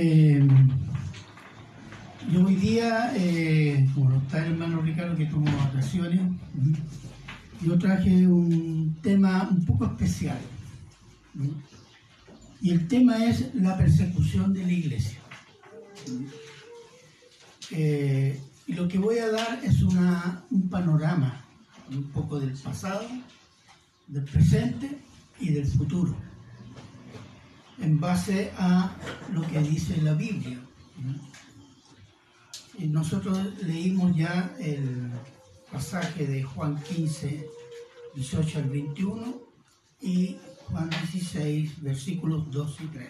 Eh, yo hoy día, eh, como está el hermano Ricardo que tomó vacaciones, yo traje un tema un poco especial. Y el tema es la persecución de la iglesia. Eh, y lo que voy a dar es una, un panorama un poco del pasado, del presente y del futuro, en base a lo que dice la Biblia. Y nosotros leímos ya el pasaje de Juan 15, 18 al 21 y Juan 16, versículos 2 y 3.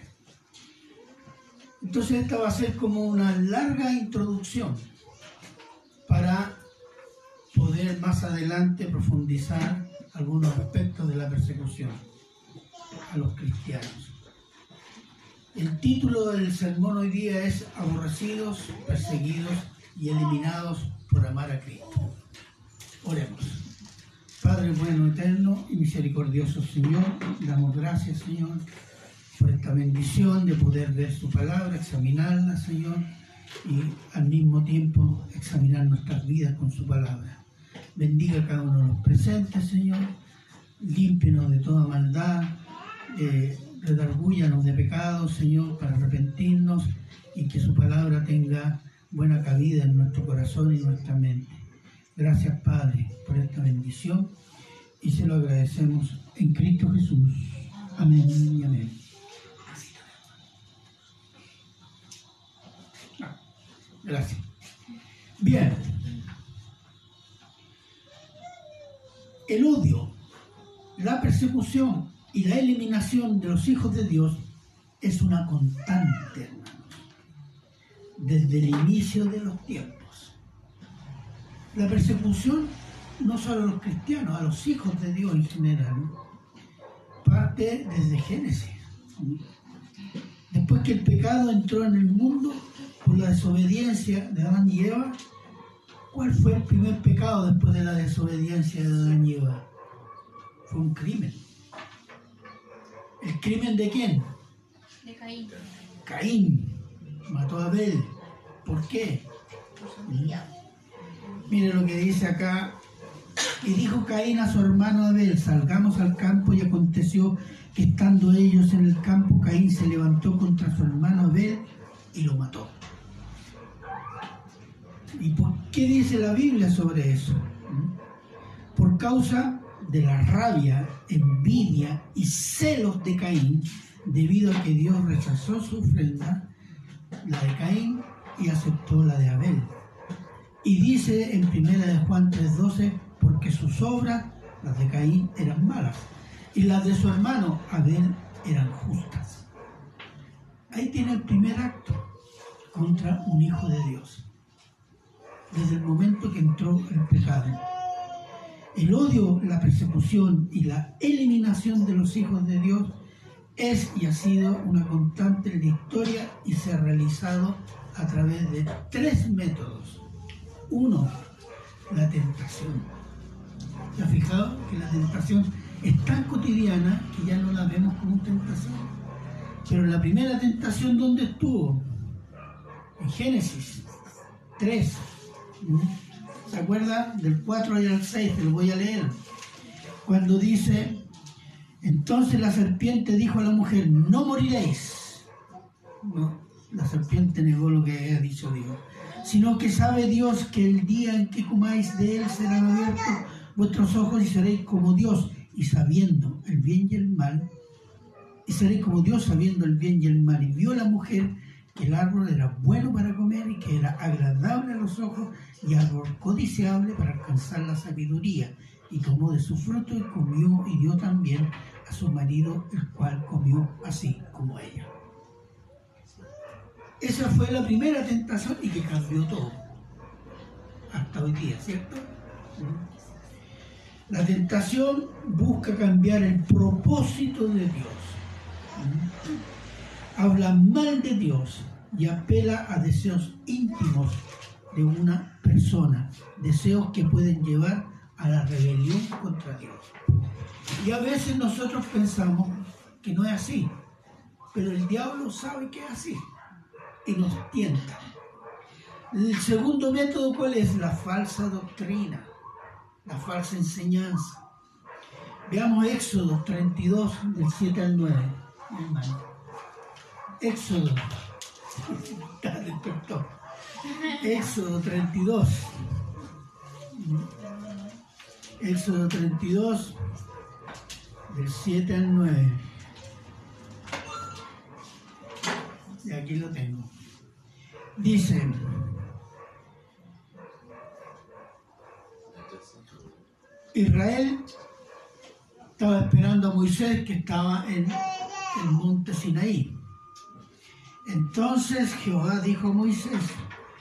Entonces esta va a ser como una larga introducción para poder más adelante profundizar algunos aspectos de la persecución a los cristianos. El título del sermón hoy día es Aborrecidos, perseguidos y eliminados por amar a Cristo. Oremos. Padre bueno, eterno y misericordioso Señor, damos gracias Señor por esta bendición de poder ver su palabra, examinarla Señor y al mismo tiempo examinar nuestras vidas con su palabra. Bendiga a cada uno de los presentes, Señor. Límpenos de toda maldad. Eh, redargúyanos de pecados, Señor, para arrepentirnos y que su palabra tenga buena cabida en nuestro corazón y nuestra mente. Gracias, Padre, por esta bendición y se lo agradecemos en Cristo Jesús. Amén y amén. Gracias. Bien. El odio, la persecución y la eliminación de los hijos de Dios es una constante, hermanos, desde el inicio de los tiempos. La persecución no solo a los cristianos, a los hijos de Dios en general, parte desde Génesis. Después que el pecado entró en el mundo, por la desobediencia de Adán y Eva, ¿cuál fue el primer pecado después de la desobediencia de Adán y Eva? Fue un crimen. ¿El crimen de quién? De Caín. Caín mató a Abel. ¿Por qué? Mire lo que dice acá. Y dijo Caín a su hermano Abel, salgamos al campo y aconteció que estando ellos en el campo, Caín se levantó contra su hermano Abel y lo mató. ¿Y por qué dice la Biblia sobre eso? Por causa de la rabia, envidia y celos de Caín, debido a que Dios rechazó su ofrenda, la de Caín, y aceptó la de Abel. Y dice en primera de Juan 3:12, porque sus obras, las de Caín, eran malas, y las de su hermano Abel eran justas. Ahí tiene el primer acto contra un hijo de Dios desde el momento que entró el pecado. El odio, la persecución y la eliminación de los hijos de Dios es y ha sido una constante en la historia y se ha realizado a través de tres métodos. Uno, la tentación. ¿Se ha fijado que la tentación es tan cotidiana que ya no la vemos como tentación? Pero la primera tentación, ¿dónde estuvo? En Génesis 3, ¿Se acuerda? Del 4 al 6, te lo voy a leer. Cuando dice, entonces la serpiente dijo a la mujer, no moriréis. No, la serpiente negó lo que había dicho Dios. Sino que sabe Dios que el día en que comáis de él serán abiertos vuestros ojos y seréis como Dios y sabiendo el bien y el mal. Y seréis como Dios sabiendo el bien y el mal. Y vio la mujer que el árbol era bueno para comer y que era agradable a los ojos y árbol codiciable para alcanzar la sabiduría. Y tomó de su fruto y comió y dio también a su marido, el cual comió así como ella. Esa fue la primera tentación y que cambió todo. Hasta hoy día, ¿cierto? La tentación busca cambiar el propósito de Dios. Habla mal de Dios y apela a deseos íntimos de una persona, deseos que pueden llevar a la rebelión contra Dios. Y a veces nosotros pensamos que no es así, pero el diablo sabe que es así. y nos tientan. El segundo método, ¿cuál es? La falsa doctrina, la falsa enseñanza. Veamos Éxodo 32, del 7 al 9. Éxodo. Éxodo 32. Éxodo 32, del 7 al 9. Y aquí lo tengo. Dice, Israel estaba esperando a Moisés que estaba en el monte Sinaí. Entonces Jehová dijo a Moisés,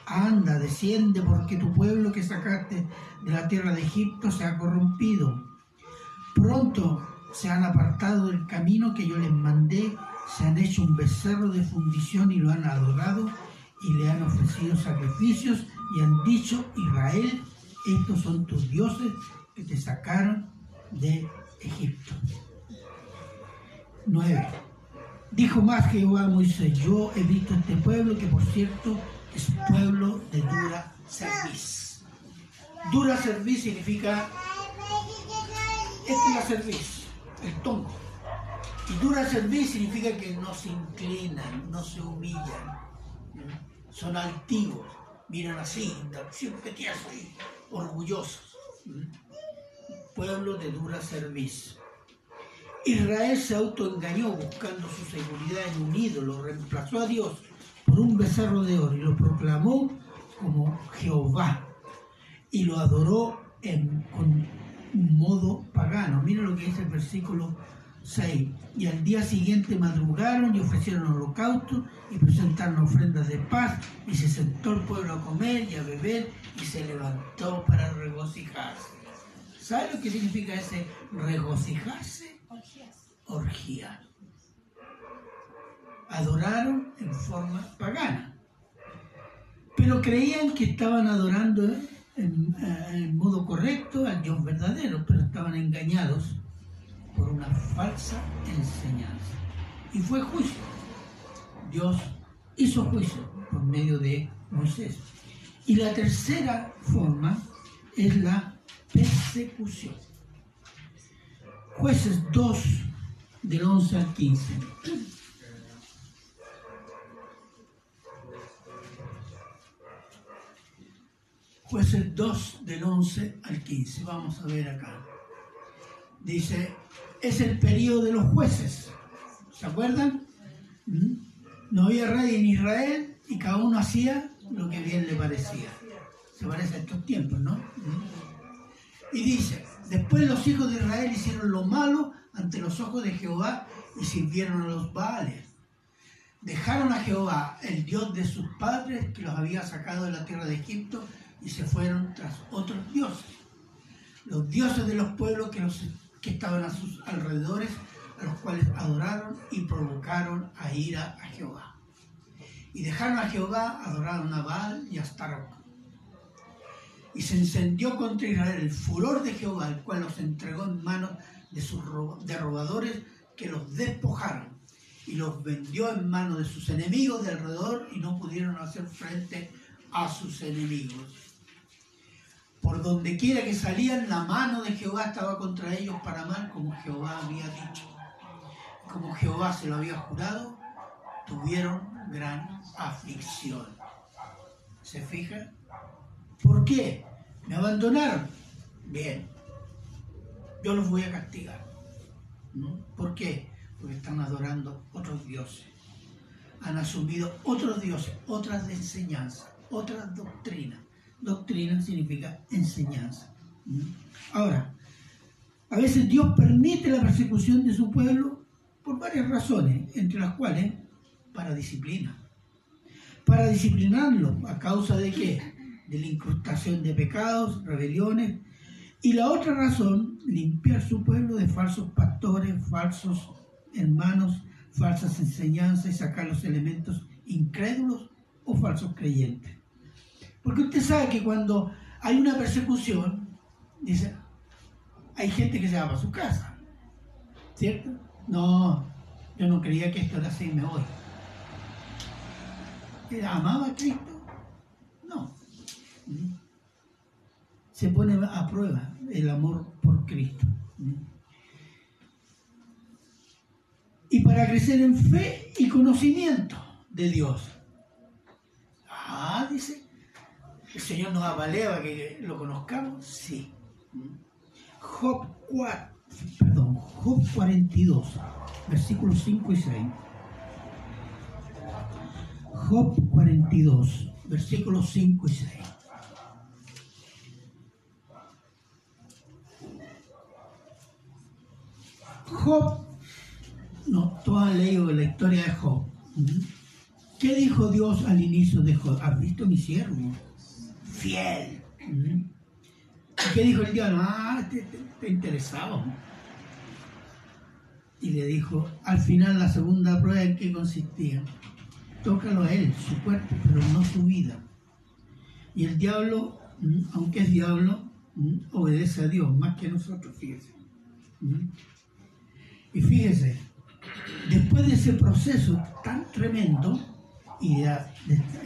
anda, desciende porque tu pueblo que sacaste de la tierra de Egipto se ha corrompido. Pronto se han apartado del camino que yo les mandé, se han hecho un becerro de fundición y lo han adorado y le han ofrecido sacrificios y han dicho, Israel, estos son tus dioses que te sacaron de Egipto. 9. Dijo más Jehová a Moisés, yo he visto este pueblo que por cierto es pueblo de dura serviz. Dura serviz significa, este es la serviz, el tongo. Y dura serviz significa que no se inclinan, no se humillan, son altivos, miran así, siempre así, orgullosos pueblo de dura servicio. Israel se autoengañó buscando su seguridad en un ídolo, reemplazó a Dios por un becerro de oro y lo proclamó como Jehová y lo adoró en, con un modo pagano. Mira lo que dice el versículo 6. Y al día siguiente madrugaron y ofrecieron holocaustos y presentaron ofrendas de paz y se sentó el pueblo a comer y a beber y se levantó para regocijarse. ¿Sabe lo que significa ese regocijarse? Orgía. Adoraron en forma pagana. Pero creían que estaban adorando en, eh, en modo correcto al Dios verdadero, pero estaban engañados por una falsa enseñanza. Y fue juicio. Dios hizo juicio por medio de Moisés. Y la tercera forma es la persecución. Jueces 2, del 11 al 15. Jueces 2, del 11 al 15. Vamos a ver acá. Dice, es el periodo de los jueces. ¿Se acuerdan? ¿Mm? No había rey en Israel y cada uno hacía lo que bien le parecía. Se parece a estos tiempos, ¿no? ¿Mm? Y dice, después los hijos de Israel hicieron lo malo ante los ojos de Jehová y sirvieron a los Baales. Dejaron a Jehová, el Dios de sus padres, que los había sacado de la tierra de Egipto, y se fueron tras otros dioses. Los dioses de los pueblos que, que estaban a sus alrededores, a los cuales adoraron y provocaron a ira a Jehová. Y dejaron a Jehová, adoraron a Baal y a Astaroth y se encendió contra Israel el furor de Jehová, el cual los entregó en manos de sus de robadores que los despojaron y los vendió en manos de sus enemigos de alrededor y no pudieron hacer frente a sus enemigos. Por donde quiera que salían, la mano de Jehová estaba contra ellos para mal, como Jehová había dicho. Como Jehová se lo había jurado, tuvieron gran aflicción. ¿Se fija? ¿Por qué? Me abandonaron. Bien, yo los voy a castigar. ¿Por qué? Porque están adorando otros dioses. Han asumido otros dioses, otras enseñanzas, otras doctrinas. Doctrina significa enseñanza. Ahora, a veces Dios permite la persecución de su pueblo por varias razones, entre las cuales para disciplina. Para disciplinarlo, a causa de qué? De la incrustación de pecados, rebeliones, y la otra razón, limpiar su pueblo de falsos pastores, falsos hermanos, falsas enseñanzas y sacar los elementos incrédulos o falsos creyentes. Porque usted sabe que cuando hay una persecución, dice, hay gente que se va para su casa, ¿cierto? No, yo no creía que esto era así, me voy. amaba a Cristo? No. Se pone a prueba el amor por Cristo. Y para crecer en fe y conocimiento de Dios. Ah, dice, ¿el Señor nos avalea que lo conozcamos? Sí. Job 4, perdón, Job 42, versículos 5 y 6. Job 42, versículos 5 y 6. Job, no, tú has leído la historia de Job. ¿Qué dijo Dios al inicio de Job? ¿Has visto mi siervo? Fiel. ¿Qué dijo el diablo? Ah, te, te, interesado. Y le dijo, al final la segunda prueba en qué consistía. Tócalo a él, su cuerpo, pero no su vida. Y el diablo, aunque es diablo, obedece a Dios más que nosotros, fíjese. Y fíjese, después de ese proceso tan tremendo y de,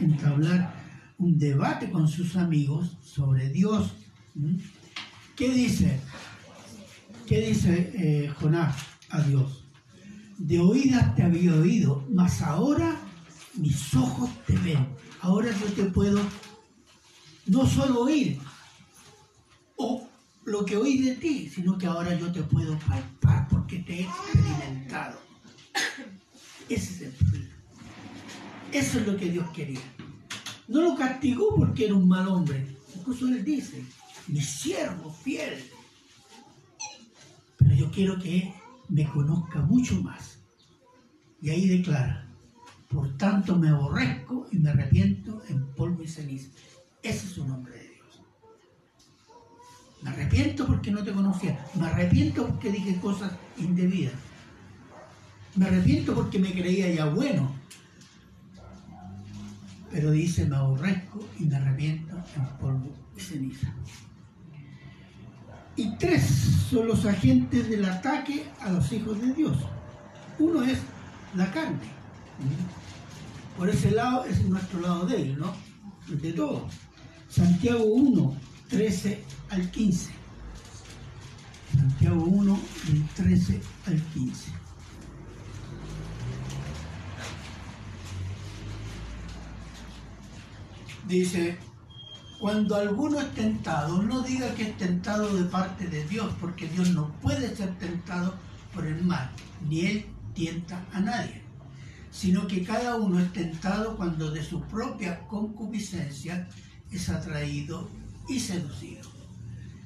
entablar un debate con sus amigos sobre Dios, ¿qué dice? ¿Qué dice eh, Jonás a Dios? De oídas te había oído, mas ahora mis ojos te ven. Ahora yo te puedo no solo oír, o lo que oí de ti, sino que ahora yo te puedo palpar te he experimentado. Ese es el problema. Eso es lo que Dios quería. No lo castigó porque era un mal hombre. Incluso él dice, mi siervo fiel. Pero yo quiero que me conozca mucho más. Y ahí declara, por tanto me aborrezco y me arrepiento en polvo y ceniza. Ese es su nombre. Me arrepiento porque no te conocía. Me arrepiento porque dije cosas indebidas. Me arrepiento porque me creía ya bueno. Pero dice, me aborrezco y me arrepiento en polvo y ceniza. Y tres son los agentes del ataque a los hijos de Dios. Uno es la carne. Por ese lado es nuestro lado de él, ¿no? De todo. Santiago 1, 13 al 15. Santiago 1, del 13 al 15. Dice, cuando alguno es tentado, no diga que es tentado de parte de Dios, porque Dios no puede ser tentado por el mal, ni Él tienta a nadie, sino que cada uno es tentado cuando de su propia concupiscencia es atraído y seducido.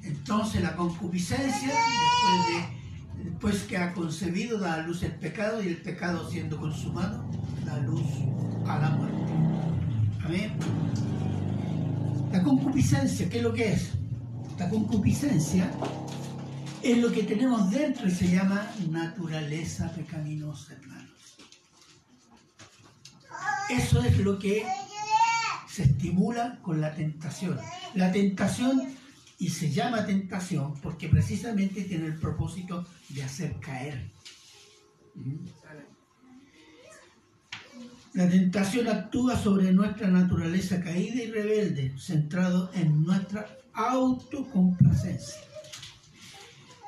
Entonces la concupiscencia, después, de, después que ha concebido, da a luz el pecado y el pecado siendo consumado, da luz a la muerte. Amén. La concupiscencia, ¿qué es lo que es? La concupiscencia es lo que tenemos dentro y se llama naturaleza pecaminosa, hermanos. Eso es lo que se estimula con la tentación. La tentación, y se llama tentación porque precisamente tiene el propósito de hacer caer. La tentación actúa sobre nuestra naturaleza caída y rebelde, centrado en nuestra autocomplacencia.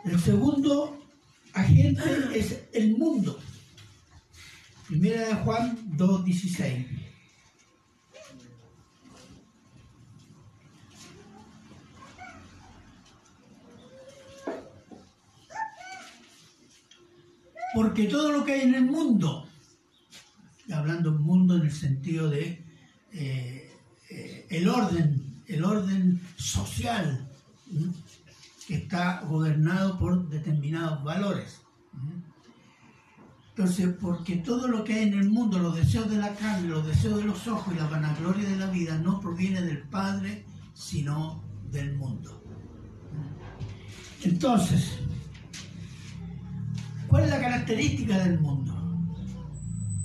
El segundo agente es el mundo. Primera de Juan 2.16. Porque todo lo que hay en el mundo, hablando mundo en el sentido de eh, eh, el orden, el orden social, que está gobernado por determinados valores. Entonces, porque todo lo que hay en el mundo, los deseos de la carne, los deseos de los ojos y la vanagloria de la vida, no proviene del Padre, sino del mundo. Entonces, ¿cuál es la característica del mundo?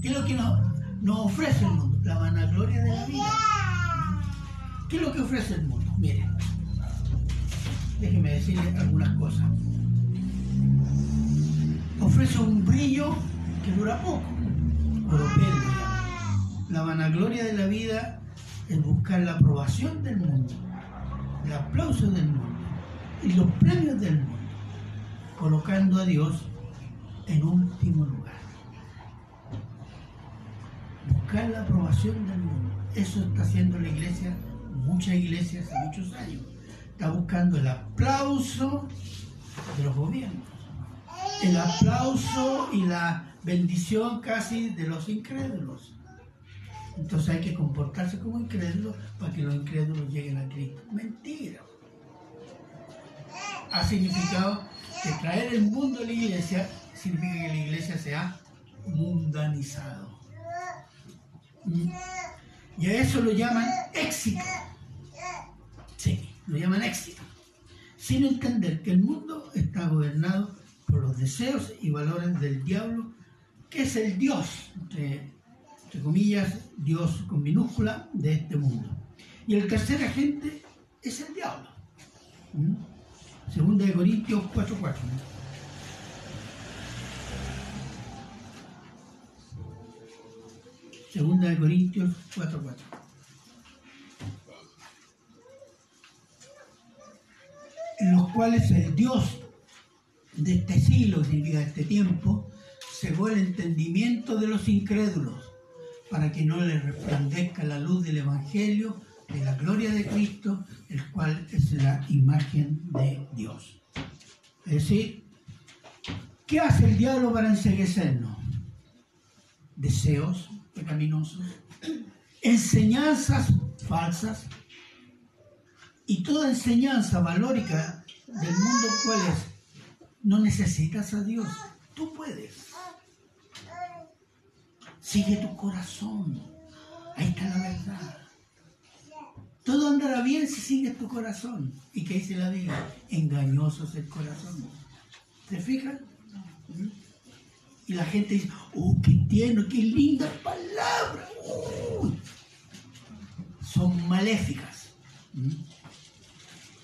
¿Qué es lo que nos, ofrece el mundo? La vanagloria de la vida. ¿Qué es lo que ofrece el mundo? Miren, déjenme decirle algunas cosas. Ofrece un brillo que dura poco, La vanagloria de la vida es buscar la aprobación del mundo, el aplauso del mundo y los premios del mundo, colocando a Dios en último lugar. Buscar la aprobación del mundo. Eso está haciendo la iglesia, muchas iglesias hace muchos años. Está buscando el aplauso de los gobiernos, el aplauso y la bendición casi de los incrédulos. Entonces hay que comportarse como incrédulos para que los incrédulos lleguen a Cristo. Mentira. Ha significado que traer el mundo a la iglesia significa que la iglesia se ha mundanizado. Y a eso lo llaman éxito. Sí, lo llaman éxito. Sin entender que el mundo está gobernado por los deseos y valores del diablo, que es el Dios, entre, comillas, Dios con minúscula de este mundo. Y el tercer agente es el diablo. ¿Mm? Segunda de Corintios 4.4. Segunda de Corintios 4.4. En los cuales el Dios de este siglo, de este tiempo, cegó el entendimiento de los incrédulos para que no les resplandezca la luz del Evangelio de la gloria de Cristo, el cual es la imagen de Dios. Es decir, ¿qué hace el diablo para enseguecernos? Deseos, pecaminosos, enseñanzas falsas y toda enseñanza valórica del mundo cuál es. No necesitas a Dios, tú puedes. Sigue tu corazón, ahí está la verdad. Todo andará bien si sigues tu corazón. ¿Y qué dice la Biblia? Engañoso es el corazón. ¿Se fijan? Y la gente dice, oh, qué tierno, qué linda palabra. Son maléficas. ¿Mm?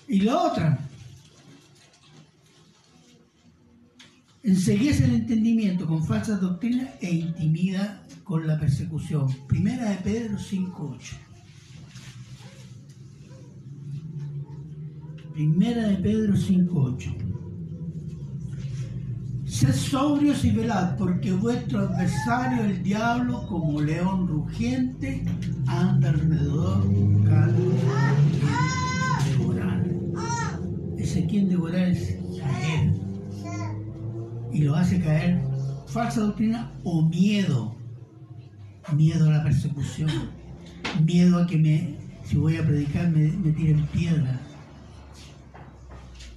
Y la otra, enseguece el entendimiento con falsas doctrinas e intimida con la persecución. Primera de Pedro 5.8. Primera de Pedro 5.8. Sed sobrios y velad, porque vuestro adversario, el diablo, como león rugiente, anda alrededor buscando devorar. Ese quien devorar es caer. Y lo hace caer falsa doctrina o miedo. Miedo a la persecución. Miedo a que si voy a predicar, me, me tiren piedras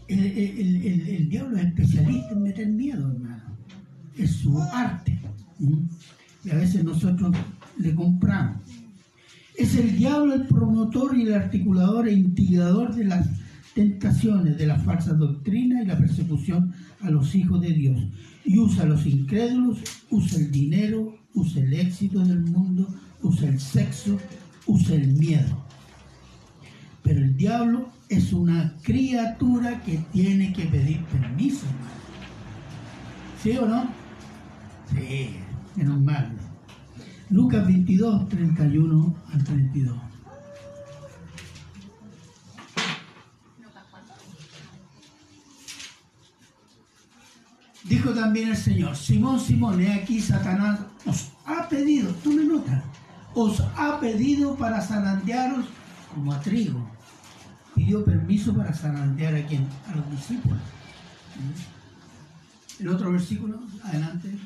el, diablo es especialista en meter miedo, hermano. Es su arte. Y a veces nosotros le compramos. Es el diablo el promotor y el articulador e instigador de las tentaciones, de las falsas doctrinas y la persecución a los hijos de Dios. Y usa a los incrédulos, usa el dinero, usa el éxito del mundo, usa el sexo, usa el miedo. Pero el diablo es una criatura que tiene que pedir permiso. ¿Sí o no? Sí, menos mal. Lucas 22, 31 al 32. Dijo también el Señor, Simón, Simón, he aquí Satanás os ha pedido, tú me notas, os ha pedido para zarandearos como a trigo pidió permiso para zarandear a quién? A los discípulos. El otro versículo, adelante.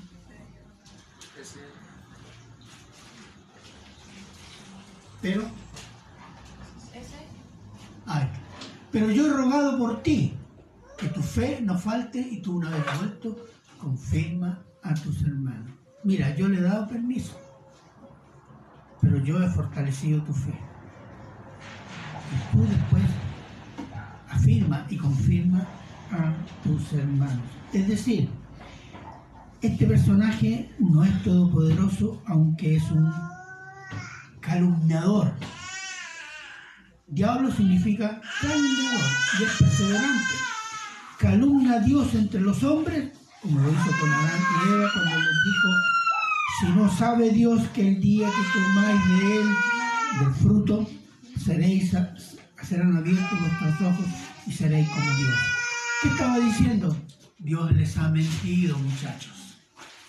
Pero, ay, pero yo he rogado por ti que tu fe no falte y tú una vez vuelto confirma a tus hermanos. Mira, yo le he dado permiso, pero yo he fortalecido tu fe. Y tú después y confirma a tus hermanos. Es decir, este personaje no es todopoderoso, aunque es un calumniador. Diablo significa calumniador y es perseverante. Calumnia a Dios entre los hombres, como lo hizo con Adán y Eva cuando les dijo Si no sabe Dios que el día que comáis de él, del fruto, seréis, serán abiertos vuestros ojos y seréis como Dios. ¿Qué estaba diciendo? Dios les ha mentido, muchachos.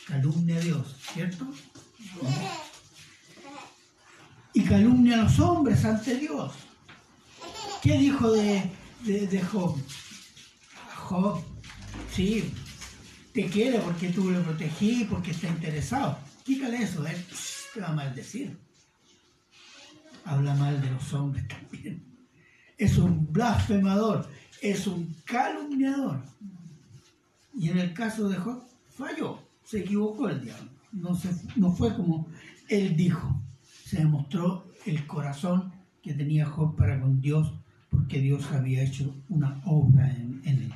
Calumnia a Dios, ¿cierto? Y calumnia a los hombres ante Dios. ¿Qué dijo de, de, Job? Job, sí, te quiere porque tú lo protegí, porque está interesado. Quítale eso, ¿eh? te va a maldecir. Habla mal de los hombres también. Es un blasfemador, es un calumniador. Y en el caso de Job, falló, se equivocó el diablo. No, no fue como él dijo. Se demostró el corazón que tenía Job para con Dios porque Dios había hecho una obra en, él.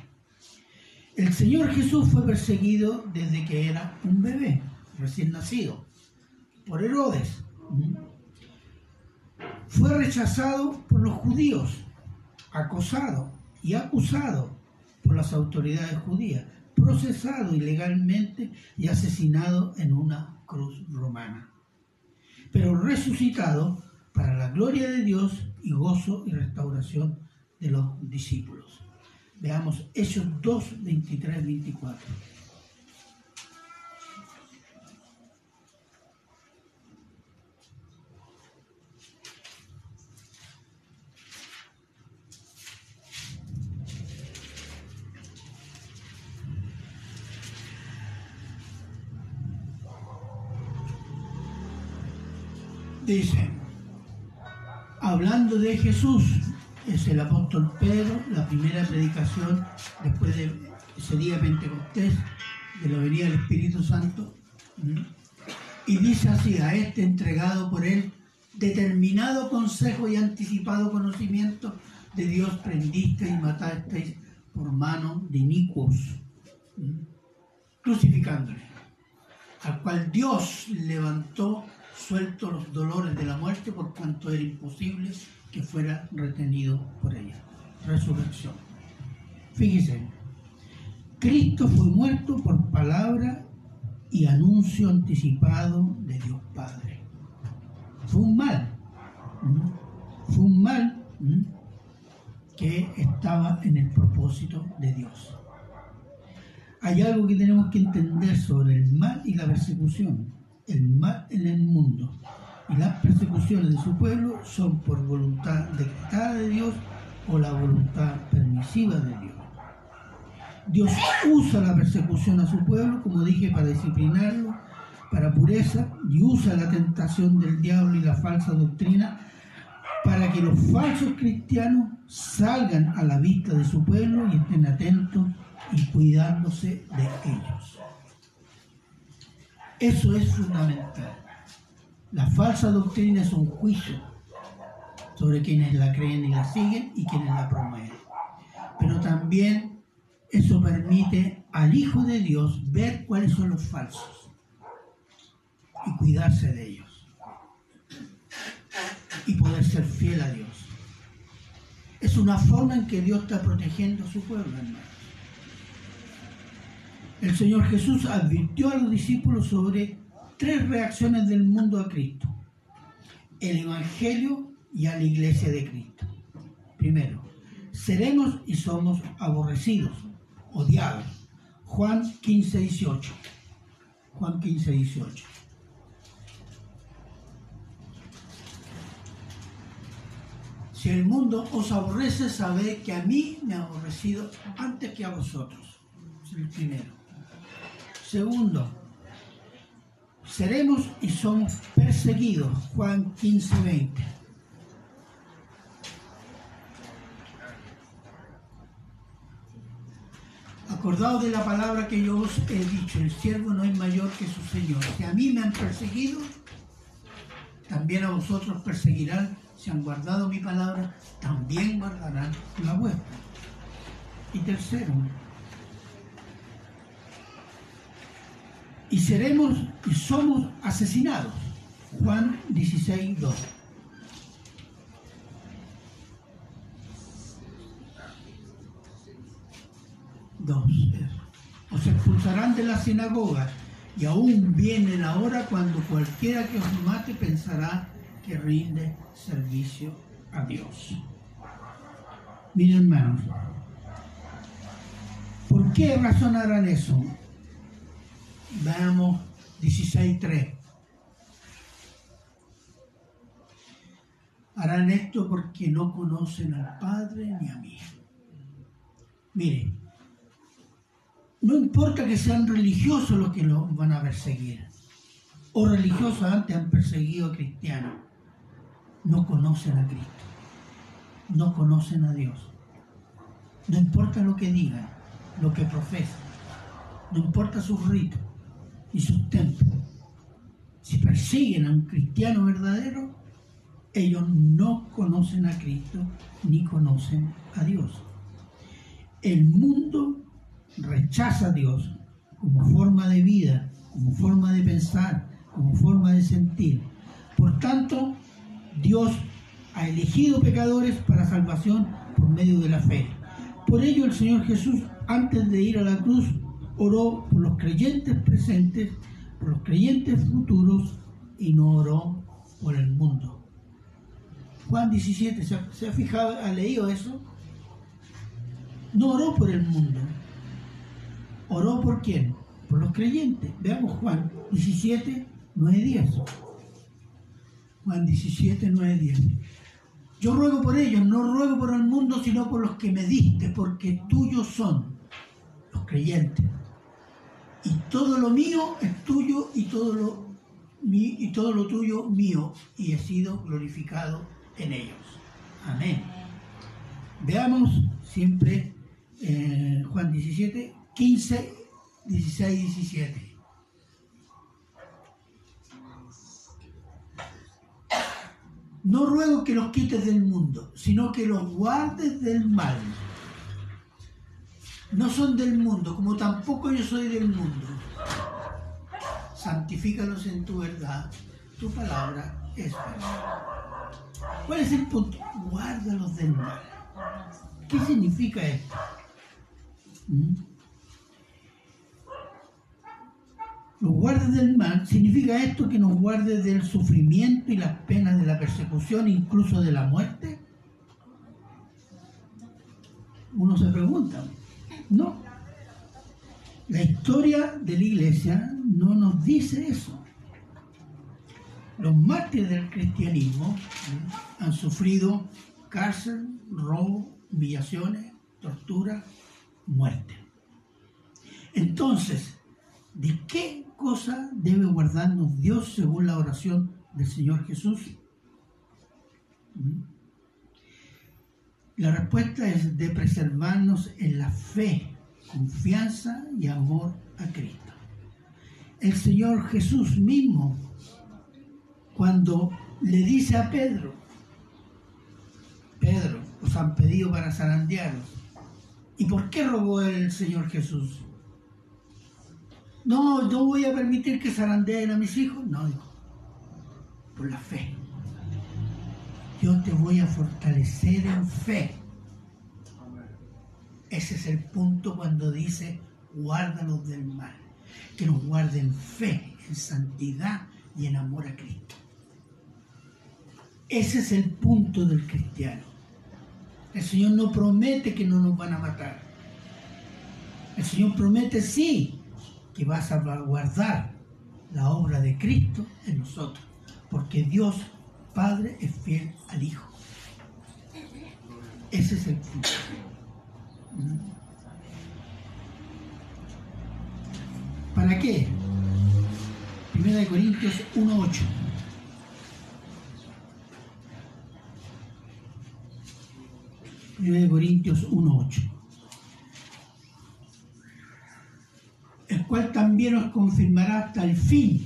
El Señor Jesús fue perseguido desde que era un bebé, recién nacido, por Herodes. Fue rechazado por los judíos, acosado y acusado por las autoridades judías, procesado ilegalmente y asesinado en una cruz romana, pero resucitado para la gloria de Dios y gozo y restauración de los discípulos. Veamos Hechos 2, 23, 24. De Jesús, es el apóstol Pedro, la primera predicación después de ese día Pentecostés, de la venida del Espíritu Santo, y dice así, a este entregado por él, determinado consejo y anticipado conocimiento de Dios prendiste y matasteis por mano de inicuos, crucificándole, al cual Dios levantó suelto los dolores de la muerte por cuanto era imposible que fuera retenido por ella. Resurrección. Fíjese, Cristo fue muerto por palabra y anuncio anticipado de Dios Padre. Fue un mal, fue un mal que estaba en el propósito de Dios. Hay algo que tenemos que entender sobre el mal y la persecución el mal en el mundo y las persecuciones de su pueblo son por voluntad decretada de Dios o la voluntad permisiva de Dios. Dios usa la persecución a su pueblo, como dije, para disciplinarlo, para pureza, y usa la tentación del diablo y la falsa doctrina para que los falsos cristianos salgan a la vista de su pueblo y estén atentos y cuidándose de ellos. Eso es fundamental. La falsa doctrina es un juicio sobre quienes la creen y la siguen y quienes la promueven. Pero también eso permite al Hijo de Dios ver cuáles son los falsos y cuidarse de ellos y poder ser fiel a Dios. Es una forma en que Dios está protegiendo a su pueblo, hermano el Señor Jesús advirtió a los discípulos sobre tres reacciones del mundo a Cristo. El Evangelio y a la iglesia de Cristo. Primero, seremos y somos aborrecidos, odiados. Juan 15, 18. Juan 15, 18. Si el mundo os aborrece, sabed que a mí me ha aborrecido antes que a vosotros. Es el primero. Segundo, seremos y somos perseguidos. Juan 15, 20. Acordaos de la palabra que yo os he dicho, el siervo no es mayor que su Señor. Si a mí me han perseguido, también a vosotros perseguirán. Si han guardado mi palabra, también guardarán la vuestra. Y tercero, y seremos y somos asesinados. Juan 16, 2. Dos. Os expulsarán de la sinagoga Y aún viene la hora cuando cualquiera que os mate pensará que rinde servicio a Dios. Miren hermanos, ¿por qué razonarán eso? Veamos 16.3. Harán esto porque no conocen al Padre ni a mí. Miren, no importa que sean religiosos los que lo van a perseguir, o religiosos antes han perseguido a cristianos, no conocen a Cristo, no conocen a Dios. No importa lo que digan, lo que profesan, no importa sus ritos y sus templos. Si persiguen a un cristiano verdadero, ellos no conocen a Cristo ni conocen a Dios. El mundo rechaza a Dios como forma de vida, como forma de pensar, como forma de sentir. Por tanto, Dios ha elegido pecadores para salvación por medio de la fe. Por ello el Señor Jesús, antes de ir a la cruz, oró por los creyentes presentes, por los creyentes futuros y no oró por el mundo. Juan 17, ¿se ha, fijado, ha leído eso? No oró por el mundo. ¿Oró por quién? Por los creyentes. Veamos Juan 17, 9, 10. Juan 17, 9, 10. Yo ruego por ellos, no ruego por el mundo, sino por los que me diste, porque tuyos son los creyentes. Y todo lo mío es tuyo y todo lo, y todo lo tuyo mío, y he sido glorificado en ellos. Amén. Veamos siempre eh, Juan 17, 15, 16, 17. No ruego que los quites del mundo, sino que los guardes del mal. No son del mundo, como tampoco yo soy del mundo. Santifícalos en tu verdad. Tu palabra es verdad. ¿Cuál es el punto? Guárdalos del mal. ¿Qué significa esto? ¿Mm? Los guardes del mal significa esto que nos guarde del sufrimiento y las penas de la persecución, incluso de la muerte. Uno se pregunta, no. La historia de la iglesia no nos dice eso los mártires del cristianismo han sufrido cárcel, robo, humillaciones, tortura, muerte. Entonces, ¿de qué cosa debe guardarnos Dios según la oración del Señor Jesús? ¿Mm? La respuesta es de preservarnos en la fe, confianza y amor a Cristo. El Señor Jesús mismo cuando le dice a Pedro, Pedro, os han pedido para zarandearos. ¿Y por qué rogó el Señor Jesús? No, no voy a permitir que zarandeen a mis hijos. No, dijo, por la fe. Yo te voy a fortalecer en fe. Ese es el punto cuando dice, guárdalos del mal. Que nos guarden fe, en santidad y en amor a Cristo. Ese es el punto del cristiano. El Señor no promete que no nos van a matar. El Señor promete sí que vas a guardar la obra de Cristo en nosotros, porque Dios Padre es fiel al Hijo. Ese es el punto. ¿Para qué? Primera de Corintios 1.8. 1 Corintios 1.8. El cual también os confirmará hasta el fin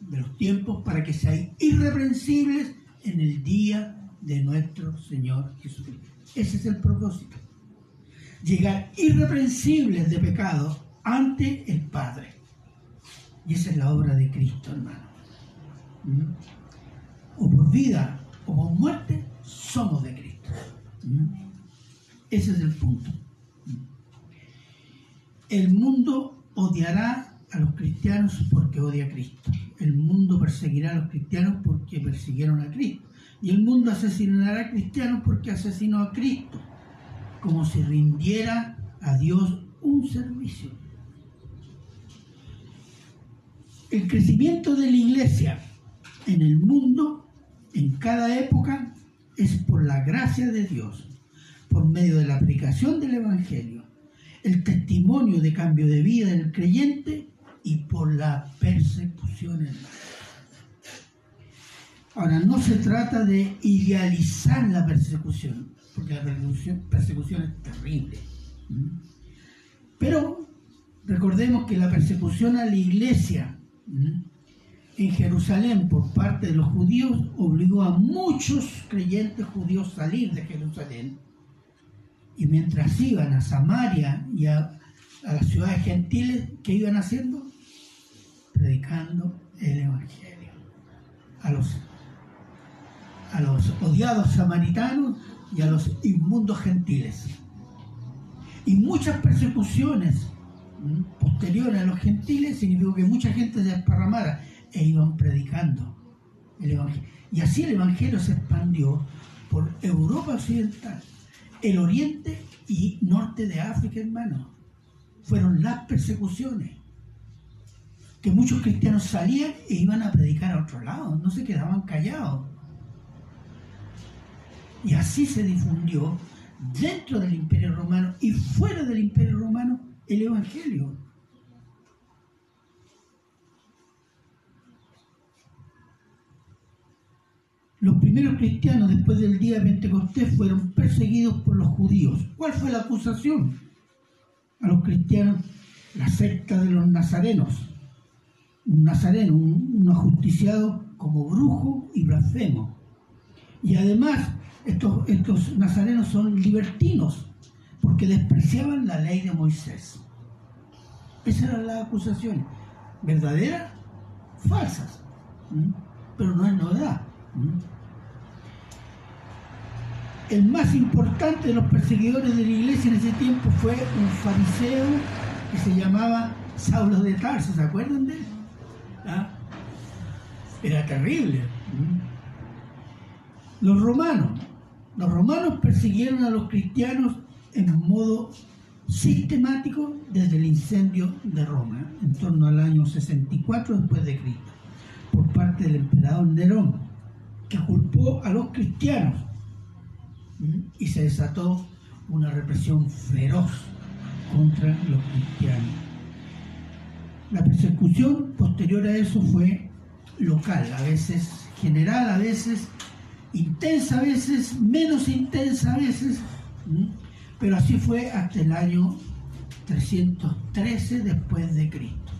de los tiempos para que seáis irreprensibles en el día de nuestro Señor Jesucristo. Ese es el propósito. Llegar irreprensibles de pecado ante el Padre. Y esa es la obra de Cristo, hermano. ¿Mm? O por vida o por muerte, somos de Cristo. ¿Mm? Ese es el punto. El mundo odiará a los cristianos porque odia a Cristo. El mundo perseguirá a los cristianos porque persiguieron a Cristo. Y el mundo asesinará a cristianos porque asesinó a Cristo, como si rindiera a Dios un servicio. El crecimiento de la iglesia en el mundo, en cada época, es por la gracia de Dios, por medio de la aplicación del Evangelio, el testimonio de cambio de vida del creyente y por la persecución. Ahora, no se trata de idealizar la persecución, porque la persecución, es terrible. Pero recordemos que la persecución a la iglesia en Jerusalén por parte de los judíos obligó a muchos creyentes judíos a salir de Jerusalén. Y mientras iban a Samaria y a, a las ciudades gentiles, ¿qué iban haciendo? Predicando el Evangelio a los a los odiados samaritanos y a los inmundos gentiles. Y muchas persecuciones posteriores a los gentiles significó que mucha gente se desparramara e iban predicando el Evangelio. Y así el Evangelio se expandió por Europa Occidental, el Oriente y Norte de África, hermano. Fueron las persecuciones. Que muchos cristianos salían e iban a predicar a otro lado, no se quedaban callados. Y así se difundió dentro del imperio romano y fuera del imperio romano el Evangelio. Los primeros cristianos después del día de Pentecostés fueron perseguidos por los judíos. ¿Cuál fue la acusación? A los cristianos, la secta de los nazarenos. Un nazareno, un, un ajusticiado como brujo y blasfemo. Y además estos, nazarenos son libertinos, porque despreciaban la ley de Moisés. Esa era la acusación. ¿Verdaderas? Falsas. Pero no es novedad. El más importante de los perseguidores de la iglesia en ese tiempo fue un fariseo que se llamaba Saulo de Tarso. ¿Se acuerdan de él? ¿Ah? Era terrible. Los romanos los romanos persiguieron a los cristianos en modo sistemático desde el incendio de Roma, en torno al año 64 después de Cristo, por parte del emperador Nerón, que culpó a los cristianos y se desató una represión feroz contra los cristianos. La persecución posterior a eso fue local, a veces general, a veces intensa a veces, menos intensa a veces, pero así fue hasta el año 313 después de Cristo,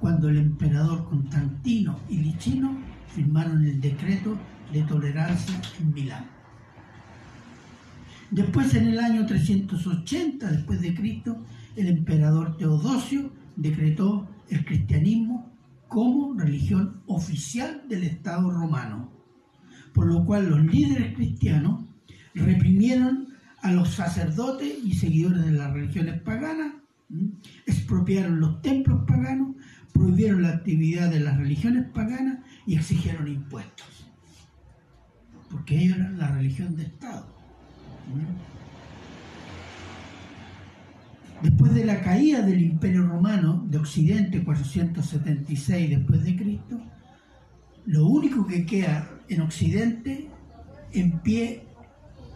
cuando el emperador Constantino y Licino firmaron el decreto de tolerancia en Milán. Después, en el año 380 después de Cristo, el emperador Teodosio decretó el cristianismo como religión oficial del Estado romano por lo cual los líderes cristianos reprimieron a los sacerdotes y seguidores de las religiones paganas, expropiaron los templos paganos, prohibieron la actividad de las religiones paganas y exigieron impuestos, porque ellos eran la religión de Estado. Después de la caída del Imperio Romano de Occidente, 476 después de Cristo, lo único que queda en Occidente en pie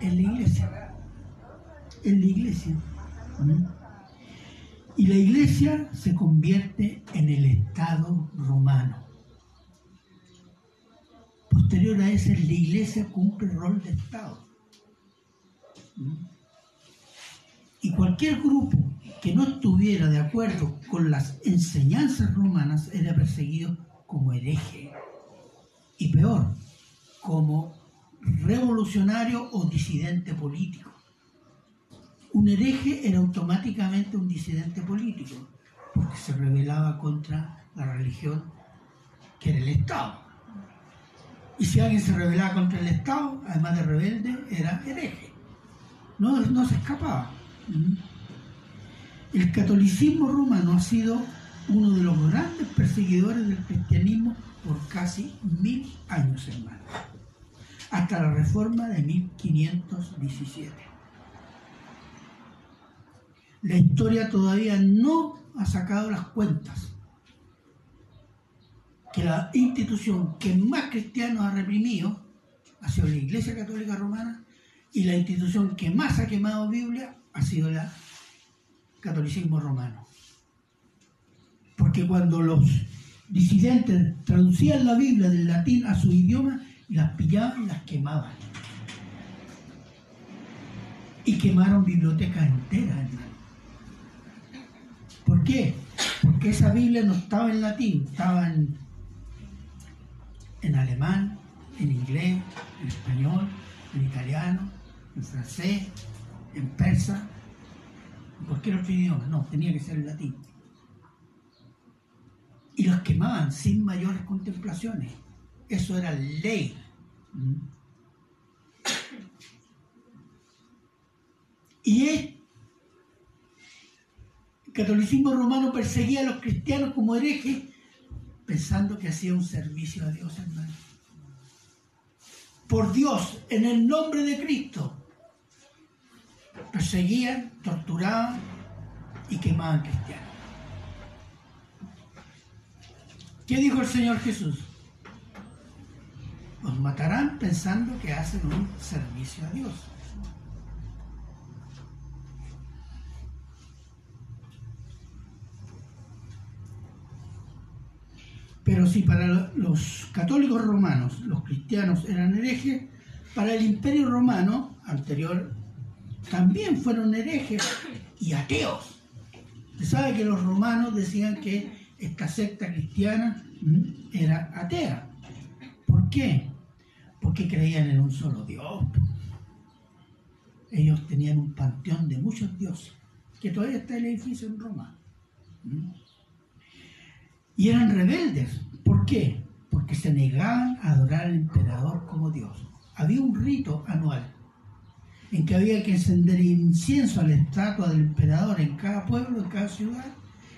en la iglesia. En la iglesia. Y la iglesia se convierte en el Estado romano. Posterior a eso, la iglesia cumple el rol de Estado. Y cualquier grupo que no estuviera de acuerdo con las enseñanzas romanas era perseguido como hereje. Y peor, como revolucionario o disidente político. Un hereje era automáticamente un disidente político, porque se rebelaba contra la religión que era el Estado. Y si alguien se rebelaba contra el Estado, además de rebelde, era hereje. No, no se escapaba. El catolicismo romano ha sido uno de los grandes perseguidores del cristianismo por casi mil años, hermano, hasta la reforma de 1517. La historia todavía no ha sacado las cuentas que la institución que más cristianos ha reprimido ha sido la Iglesia Católica Romana y la institución que más ha quemado Biblia ha sido el catolicismo romano. Porque cuando los disidentes traducían la Biblia del latín a su idioma, las pillaban y las quemaban. Y quemaron bibliotecas enteras. ¿Por qué? Porque esa Biblia no estaba en latín, estaba en alemán, en inglés, en español, en italiano, en francés, en persa, en cualquier otro idioma. No, tenía que ser en latín. Y los quemaban sin mayores contemplaciones. Eso era ley. Y el catolicismo romano perseguía a los cristianos como herejes pensando que hacía un servicio a Dios, hermano por Dios en el nombre de Cristo, perseguían, torturaban y quemaban cristianos. ¿Qué dijo el Señor Jesús? Los matarán pensando que hacen un servicio a Dios. Pero si para los católicos romanos los cristianos eran herejes, para el imperio romano anterior también fueron herejes y ateos. Se sabe que los romanos decían que esta secta cristiana mm, era atea. ¿Por qué? Porque creían en un solo Dios. Ellos tenían un panteón de muchos dioses, que todavía está el edificio en Roma. Mm y eran rebeldes. ¿Por qué? Porque se negaban a adorar al emperador como Dios. Había un rito anual en que había que encender incienso a la estatua del emperador en cada pueblo, en cada ciudad,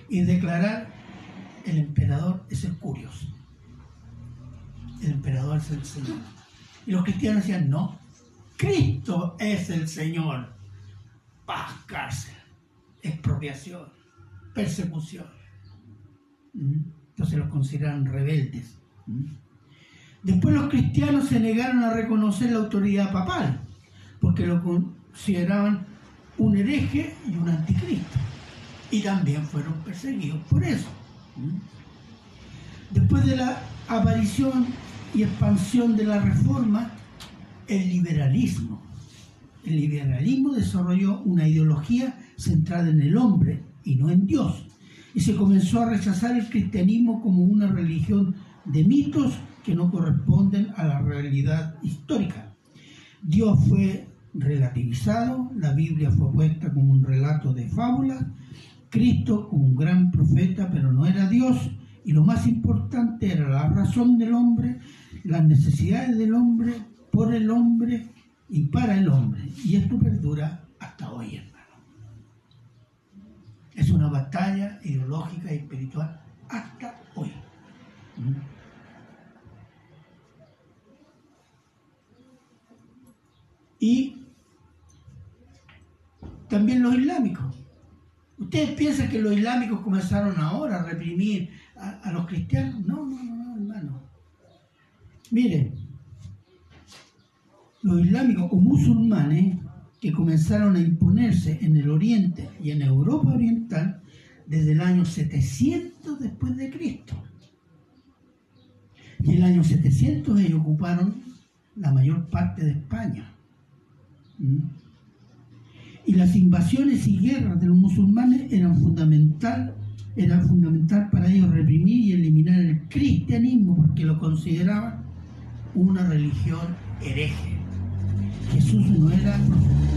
y declarar el emperador es el curioso. El emperador es el Señor. Y los cristianos decían, no, Cristo es el Señor. Paz, cárcel, expropiación, persecución. Entonces los consideraron rebeldes. Después los cristianos se negaron a reconocer la autoridad papal, porque lo consideraban un hereje y un anticristo. Y también fueron perseguidos por eso. Después de la aparición y expansión de la reforma, el liberalismo. El liberalismo desarrolló una ideología centrada en el hombre y no en Dios y se comenzó a rechazar el cristianismo como una religión de mitos que no corresponden a la realidad histórica. Dios fue relativizado, la Biblia fue puesta como un relato de fábulas, Cristo como un gran profeta, pero no era Dios, y lo más importante era la razón del hombre, las necesidades del hombre, por el hombre y para el hombre. Y esto perdura hasta hoy. Es una batalla ideológica y espiritual hasta hoy. Y también los islámicos. ¿Ustedes piensan que los islámicos comenzaron ahora a reprimir a, los cristianos? No, no, no, no, hermano. Miren, los islámicos o musulmanes que comenzaron a imponerse en el Oriente y en Europa Oriental desde el año 700 después de Cristo. Y el año 700 ellos ocuparon la mayor parte de España. ¿Mm? Y las invasiones y guerras de los musulmanes eran fundamental, era fundamental para ellos reprimir y eliminar el cristianismo porque lo consideraban una religión hereje. Jesús no era,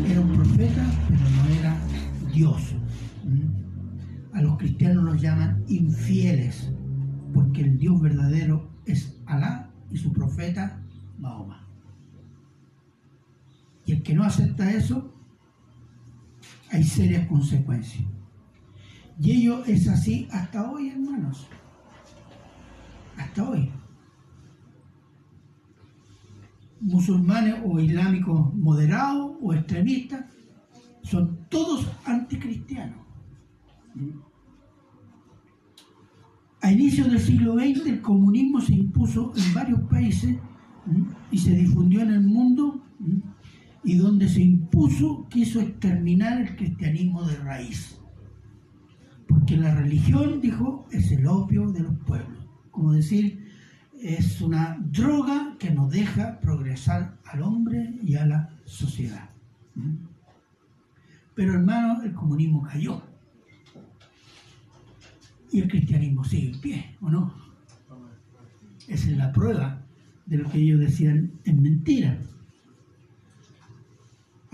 era un profeta, pero no era Dios. A los cristianos los llaman infieles, porque el Dios verdadero es Alá y su profeta Mahoma. Y el que no acepta eso, hay serias consecuencias. Y ello es así hasta hoy, hermanos. Hasta hoy. Musulmanes o islámicos moderados o extremistas son todos anticristianos. A inicios del siglo XX el comunismo se impuso en varios países y se difundió en el mundo y donde se impuso quiso exterminar el cristianismo de raíz. Porque la religión, dijo, es el opio de los pueblos. Como decir, es una droga que no deja progresar al hombre y a la sociedad. Pero hermano, el comunismo cayó. Y el cristianismo sigue en pie, ¿o no? Esa es la prueba de lo que ellos decían en mentira.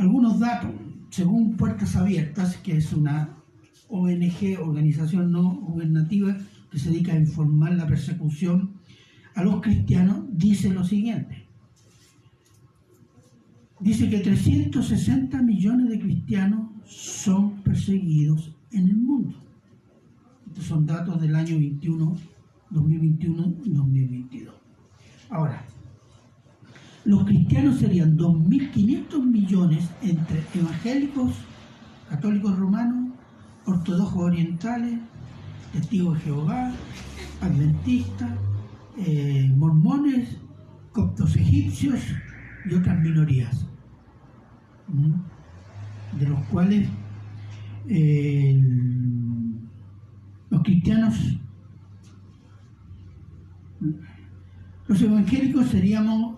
Algunos datos, según Puertas Abiertas, que es una ONG, organización no gubernativa, que se dedica a informar la persecución a los cristianos, dice lo siguiente. Dice que 360 millones de cristianos son perseguidos en el mundo. Estos son datos del año 21, 2021-2022. Ahora, los cristianos serían 2.500 millones entre evangélicos, católicos romanos, ortodoxos orientales, testigos de Jehová, adventistas, eh, mormones, coptos egipcios y otras minorías, de los cuales eh, los cristianos Los evangélicos seríamos,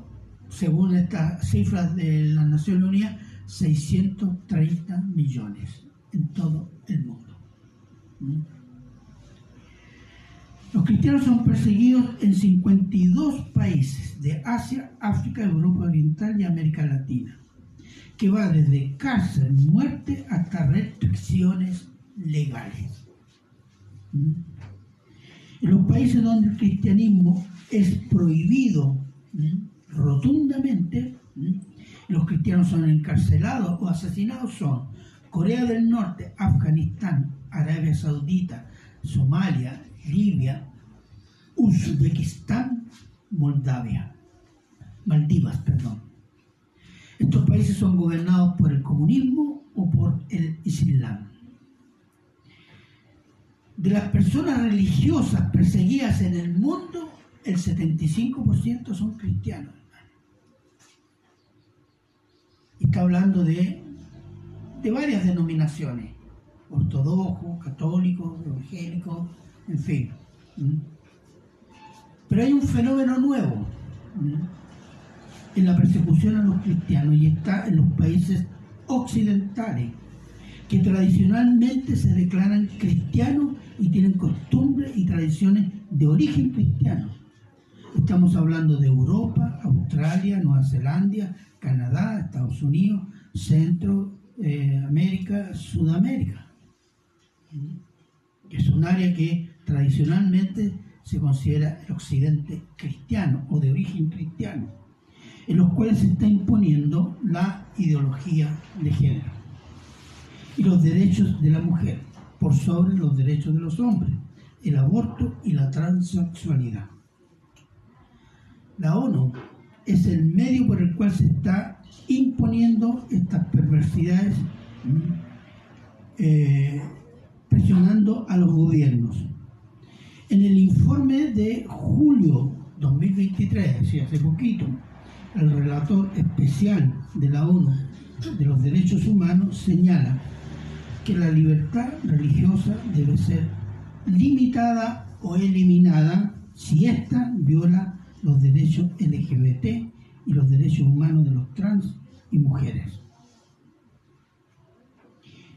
según estas cifras de las Naciones Unidas, 630 millones en todo el mundo. ¿Mm? Los cristianos son perseguidos en 52 países de Asia, África, Europa Oriental y América Latina, que va desde cárcel, muerte hasta restricciones legales. ¿Mm? En los países donde el cristianismo es prohibido rotundamente, los cristianos son encarcelados o asesinados son Corea del Norte, Afganistán, Arabia Saudita, Somalia, Libia, Uzbekistán, Moldavia, Maldivas, perdón. Estos países son gobernados por el comunismo o por el Islam. De las personas religiosas perseguidas en el mundo, el 75% son cristianos. Y está hablando de, de varias denominaciones, ortodoxos, católicos, evangélicos, en fin. Pero hay un fenómeno nuevo en la persecución a los cristianos y está en los países occidentales, que tradicionalmente se declaran cristianos y tienen costumbres y tradiciones de origen cristiano. Estamos hablando de Europa, Australia, Nueva Zelanda, Canadá, Estados Unidos, Centro, eh, América, Sudamérica. Es un área que tradicionalmente se considera el occidente cristiano o de origen cristiano, en los cuales se está imponiendo la ideología de género y los derechos de la mujer por sobre los derechos de los hombres, el aborto y la transexualidad. La ONU es el medio por el cual se está imponiendo estas perversidades, eh, presionando a los gobiernos. En el informe de julio 2023, así hace poquito, el relator especial de la ONU de los Derechos Humanos señala que la libertad religiosa debe ser limitada o eliminada si ésta viola los derechos LGBT y los derechos humanos de los trans y mujeres.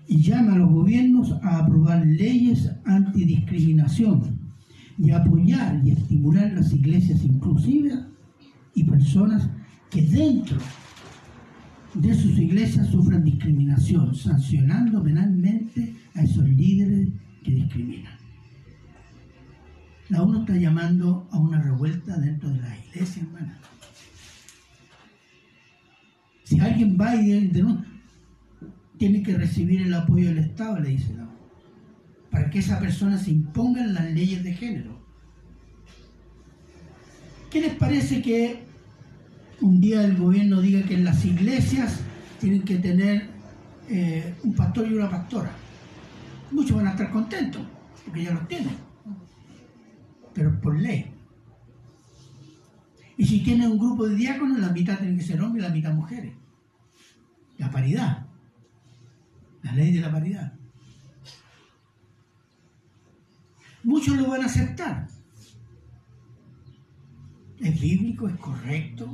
Y llama a los gobiernos a aprobar leyes antidiscriminación y apoyar y estimular las iglesias inclusivas y personas que dentro de sus iglesias sufran discriminación, sancionando penalmente a esos líderes que discriminan. La ONU está llamando a una revuelta dentro de la iglesia, hermana. Si alguien va y denuncia, tiene que recibir el apoyo del Estado, le dice la ONU, para que esa persona se imponga en las leyes de género. ¿Qué les parece que un día el gobierno diga que en las iglesias tienen que tener eh, un pastor y una pastora? Muchos van a estar contentos, porque ya los tienen, pero por ley. Y si tienen un grupo de diáconos, la mitad tienen que ser hombres y la mitad mujeres. La paridad. La ley de la paridad. Muchos lo van a aceptar. ¿Es bíblico? ¿Es correcto?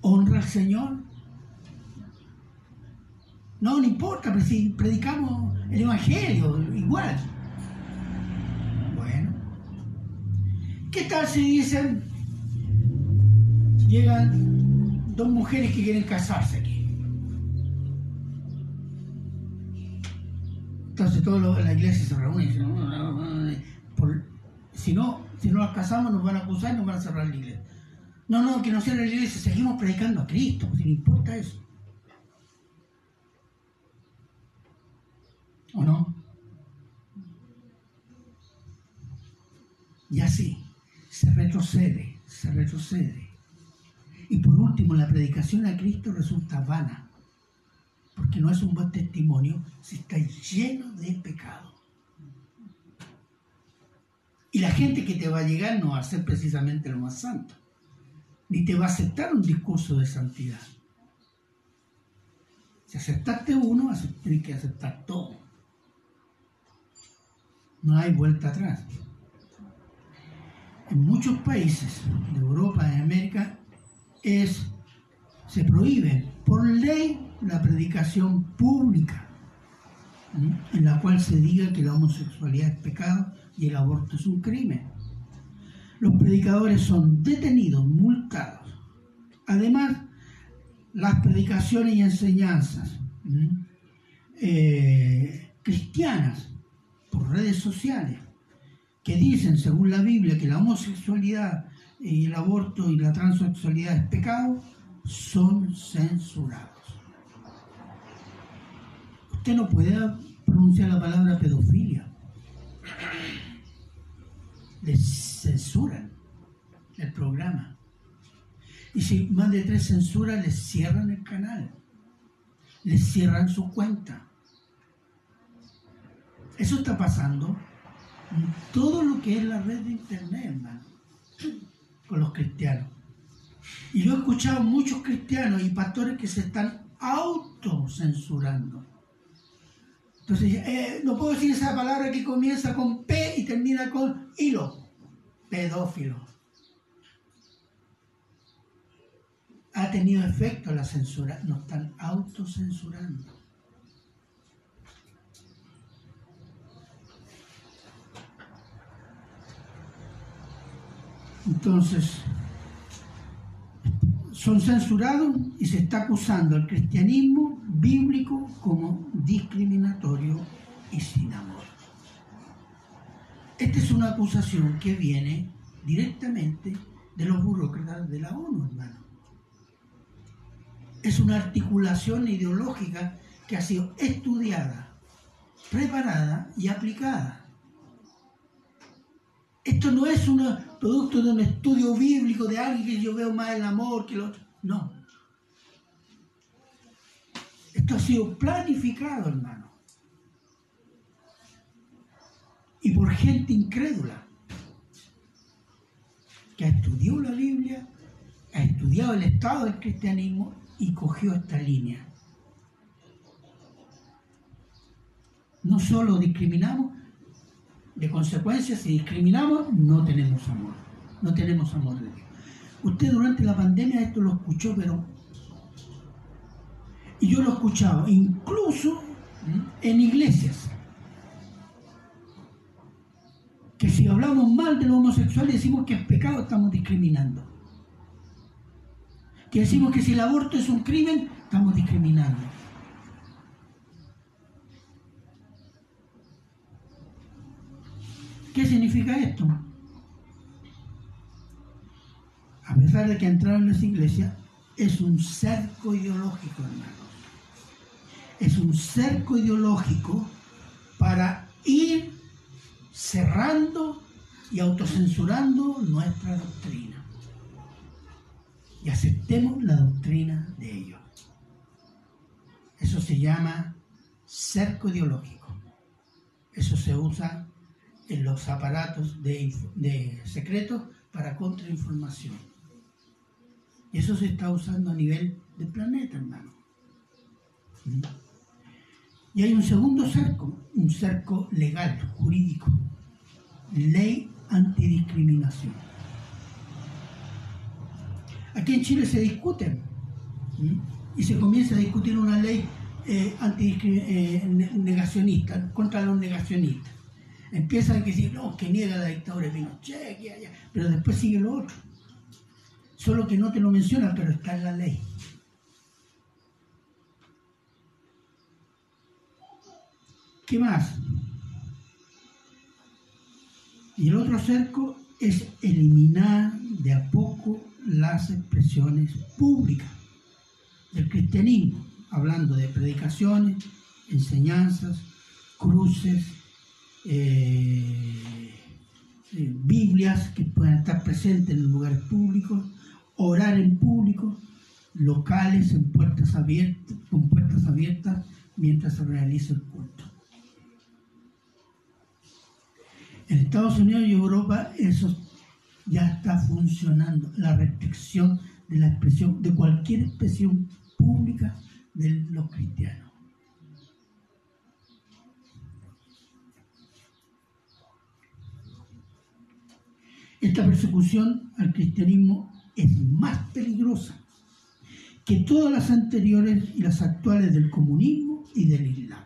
¿Honra al Señor? No, no importa, pero si predicamos el Evangelio, igual. Bueno. ¿Qué tal si dicen, llegan dos mujeres que quieren casarse aquí? Entonces toda la iglesia se reúne y dice, si no, si no las casamos nos van a acusar y nos van a cerrar la iglesia. No, no, que no sea la iglesia, seguimos predicando a Cristo, si no importa eso. ¿O no? Y así, se retrocede, se retrocede. Y por último, la predicación a Cristo resulta vana, porque no es un buen testimonio si está lleno de pecado. Y la gente que te va a llegar no va a ser precisamente lo más santo, ni te va a aceptar un discurso de santidad. Si aceptaste uno, tienes que aceptar todo. No hay vuelta atrás. En muchos países de Europa, de América, es, se prohíbe por ley la predicación pública, en la cual se diga que la homosexualidad es pecado y el aborto es un crimen. Los predicadores son detenidos, multados. Además, las predicaciones y enseñanzas eh, cristianas por redes sociales que dicen, según la Biblia, que la homosexualidad y el aborto y la transexualidad es pecado, son censurados. Usted no puede pronunciar la palabra pedofilia les censuran el programa. Y si más de tres censuras, les cierran el canal, les cierran su cuenta. Eso está pasando todo lo que es la red de internet, hermano, con los cristianos. Y yo he escuchado muchos cristianos y pastores que se están autocensurando. Entonces, eh, no puedo decir esa palabra que comienza con P y termina con hilo. Pedófilo. Ha tenido efecto la censura. Nos están autocensurando. Entonces, son censurados y se está acusando al cristianismo bíblico como discriminatorio y sin amor. Esta es una acusación que viene directamente de los burócratas de la ONU, hermano. Es una articulación ideológica que ha sido estudiada, preparada y aplicada. Esto no es un producto de un estudio bíblico de alguien que yo veo más el amor que el otro. No. Esto ha sido planificado, hermano. Y por gente incrédula, que ha estudiado la Biblia, ha estudiado el estado del cristianismo y cogió esta línea. No solo discriminamos, de consecuencia, si discriminamos, no tenemos amor. No tenemos amor de Dios. Usted durante la pandemia esto lo escuchó, pero... Y yo lo he escuchado, incluso en iglesias. Que si hablamos mal de los homosexuales decimos que es pecado, estamos discriminando. Que decimos que si el aborto es un crimen, estamos discriminando. ¿Qué significa esto? A pesar de que entraron en las iglesias, es un cerco ideológico, hermanos. Es un cerco ideológico para ir cerrando y autocensurando nuestra doctrina. Y aceptemos la doctrina de ellos. Eso se llama cerco ideológico. Eso se usa en los aparatos de, secretos para contrainformación. Y eso se está usando a nivel del planeta, hermano. Y hay un segundo cerco, un cerco legal, jurídico, ley antidiscriminación. Aquí en Chile se discute y se comienza a discutir una ley eh, eh, contra los negacionistas. Empiezan a decir, no, que niega la dictadura de Pinochet, pero después sigue lo otro. Solo que no te lo menciona, pero está en la ley. ¿Qué más? Y el otro cerco es eliminar de a poco las expresiones públicas del cristianismo, hablando de predicaciones, enseñanzas, cruces, eh, eh, Biblias que puedan estar presentes en lugares públicos, orar en público, locales en puertas abiertas, con puertas abiertas mientras se realiza el culto. En Estados Unidos y Europa eso ya está funcionando, la restricción de la expresión, de cualquier expresión pública de los cristianos. Esta persecución al cristianismo es más peligrosa que todas las anteriores y las actuales del comunismo y del Islam.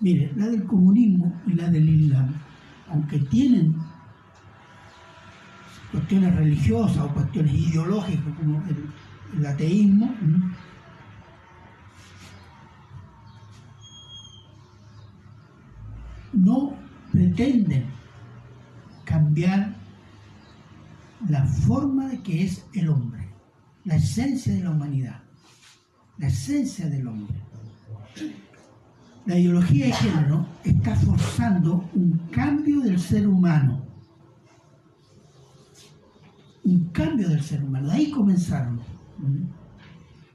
Mire, la del comunismo y la del Islam, aunque tienen cuestiones religiosas o cuestiones ideológicas como el, ateísmo, no pretenden la forma de que es el hombre, la esencia de la humanidad, la esencia del hombre. La ideología de género está forzando un cambio del ser humano. Un cambio del ser humano. De ahí comenzaron.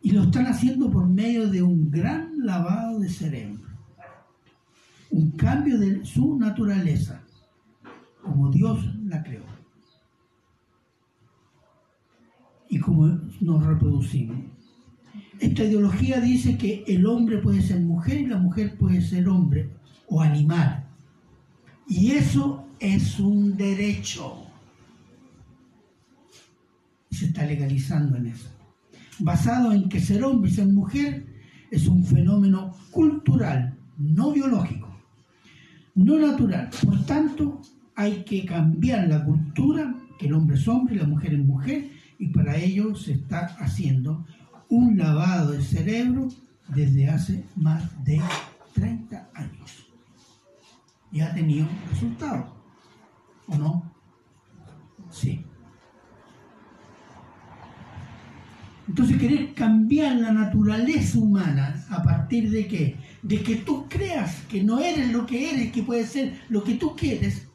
Y lo están haciendo por medio de un gran lavado de cerebro. Un cambio de su naturaleza, como Dios la creó. Y como nos reproducimos. Esta ideología dice que el hombre puede ser mujer y la mujer puede ser hombre o animal. Y eso es un derecho. Se está legalizando en eso. Basado en que ser hombre y ser mujer es un fenómeno cultural, no biológico, no natural. Por tanto, hay que cambiar la cultura, que el hombre es hombre y la mujer es mujer, y para ello se está haciendo un lavado de cerebro desde hace más de 30 años. Y ha tenido resultados, ¿o no? Sí. Entonces querer cambiar la naturaleza humana a partir de qué? De que tú creas que no eres lo que eres, que puede ser lo que tú quieres,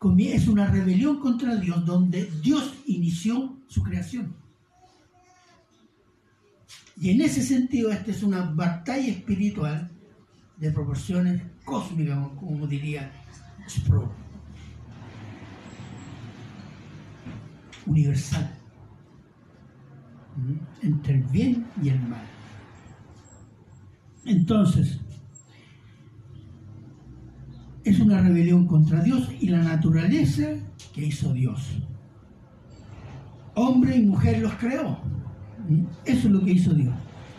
es una rebelión contra Dios donde Dios inició su creación. Y en ese sentido, esta es una batalla espiritual de proporciones cósmicas, como diría Sproul. Universal. Entre el bien y el mal. Entonces, es una rebelión contra Dios y la naturaleza que hizo Dios. Hombre y mujer los creó. Eso es lo que hizo Dios.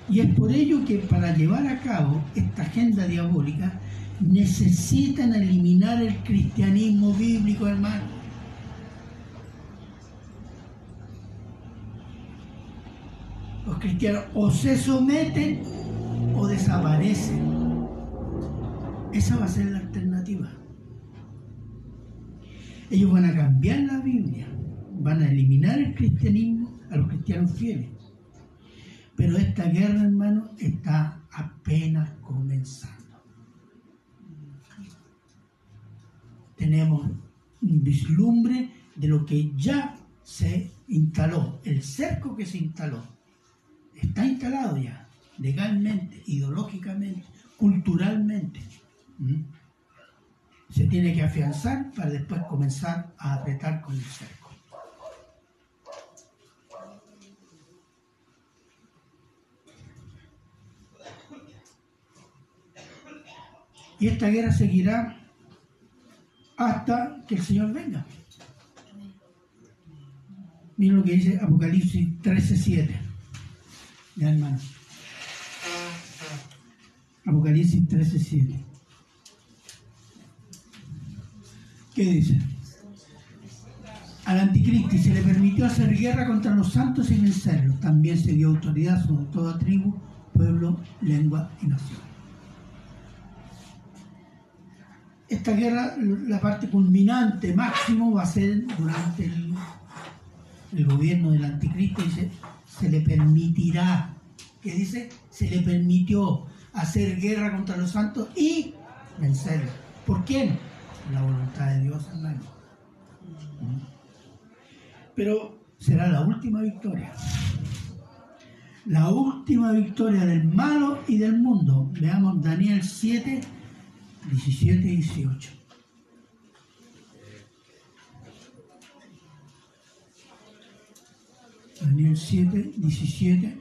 Y es por ello que para llevar a cabo esta agenda diabólica necesitan eliminar el cristianismo bíblico, hermano. Los cristianos o se someten o desaparecen. Esa va a ser la Ellos van a cambiar la Biblia, van a eliminar el cristianismo a los cristianos fieles pero esta guerra, hermano, está apenas comenzando. tenemos un vislumbre de lo que ya se instaló, el cerco que se instaló. Está instalado ya, legalmente, ideológicamente, culturalmente. ¿Mm? Se tiene que afianzar para después comenzar a apretar con el cerco. Y esta guerra seguirá hasta que el Señor venga. Miren lo que dice Apocalipsis 13:7. Ya hermano. Apocalipsis 13:7. ¿Qué dice? Al anticristo se le permitió hacer guerra contra los santos y vencerlos. También se dio autoridad sobre toda tribu, pueblo, lengua y nación. esta guerra, la parte culminante, máximo, va a ser durante el, gobierno del anticristo. Dice, se le permitirá, que dice, se le permitió hacer guerra contra los santos y vencerlos. ¿Por quién? La voluntad de Dios, hermano. Pero será la última victoria. La última victoria del malo y del mundo. Veamos Daniel 7 17 y 18. Daniel 7, 17.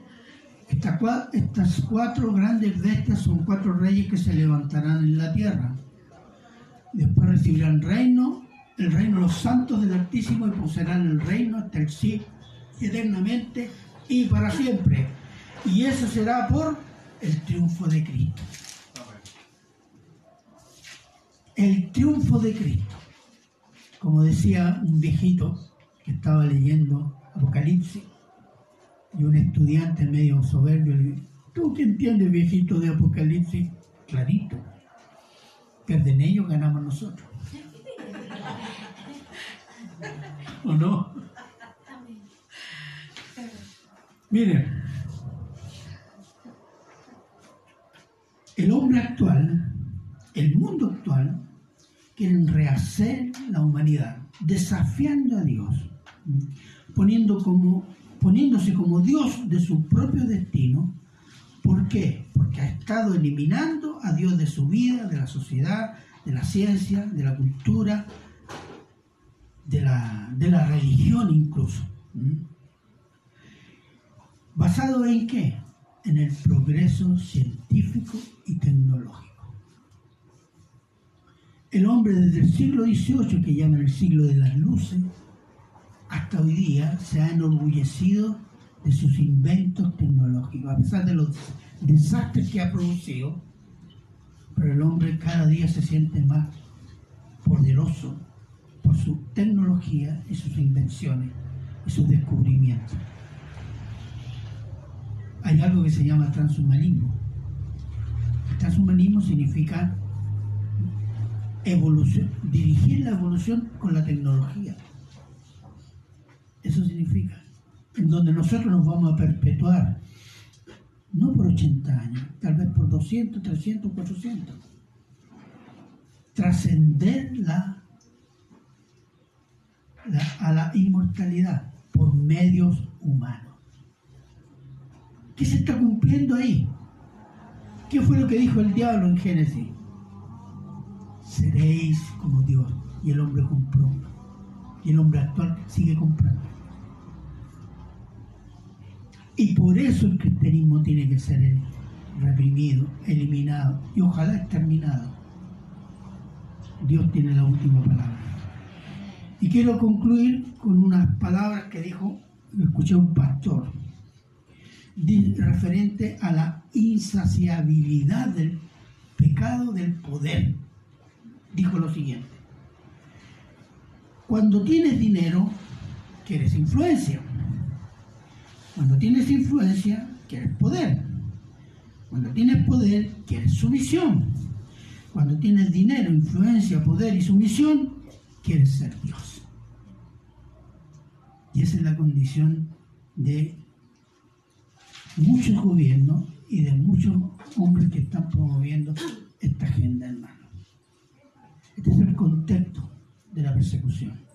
Estas cuatro grandes bestias son cuatro reyes que se levantarán en la tierra. Después recibirán reino, el reino de los santos del Altísimo y poseerán el reino hasta el sí, eternamente y para siempre. Y eso será por el triunfo de Cristo el triunfo de Cristo. Como decía un viejito que estaba leyendo Apocalipsis y un estudiante medio soberbio ¿tú qué entiendes, viejito, de Apocalipsis? Clarito. Pierden ellos, ganamos nosotros. ¿O no? Miren, el hombre actual, el mundo actual, quieren rehacer la humanidad, desafiando a Dios, poniendo como, poniéndose como Dios de su propio destino. ¿Por qué? Porque ha estado eliminando a Dios de su vida, de la sociedad, de la ciencia, de la cultura, de la, de la religión incluso. ¿Basado en qué? En el progreso científico y tecnológico. El hombre desde el siglo XVIII, que llaman el siglo de las luces, hasta hoy día se ha enorgullecido de sus inventos tecnológicos, a pesar de los desastres que ha producido, pero el hombre cada día se siente más poderoso por su tecnología y sus invenciones y sus descubrimientos. Hay algo que se llama transhumanismo. Transhumanismo significa evolución, dirigir la evolución con la tecnología. Eso significa, donde nosotros nos vamos a perpetuar, no por 80 años, tal vez por 200, 300, 400. Trascender la, a la inmortalidad por medios humanos. ¿Qué se está cumpliendo ahí? ¿Qué fue lo que dijo el diablo en Génesis? seréis como Dios. Y el hombre compró. Y el hombre actual sigue comprando. Y por eso el cristianismo tiene que ser reprimido, eliminado y ojalá exterminado. Dios tiene la última palabra. Y quiero concluir con unas palabras que dijo, escuché un pastor, referente a la insaciabilidad del pecado del poder dijo lo siguiente. Cuando tienes dinero, quieres influencia. Cuando tienes influencia, quieres poder. Cuando tienes poder, quieres sumisión. Cuando tienes dinero, influencia, poder y sumisión, quieres ser Dios. Y esa es la condición de muchos gobiernos y de muchos hombres que están promoviendo esta agenda, hermano. Este es el contexto de la persecución.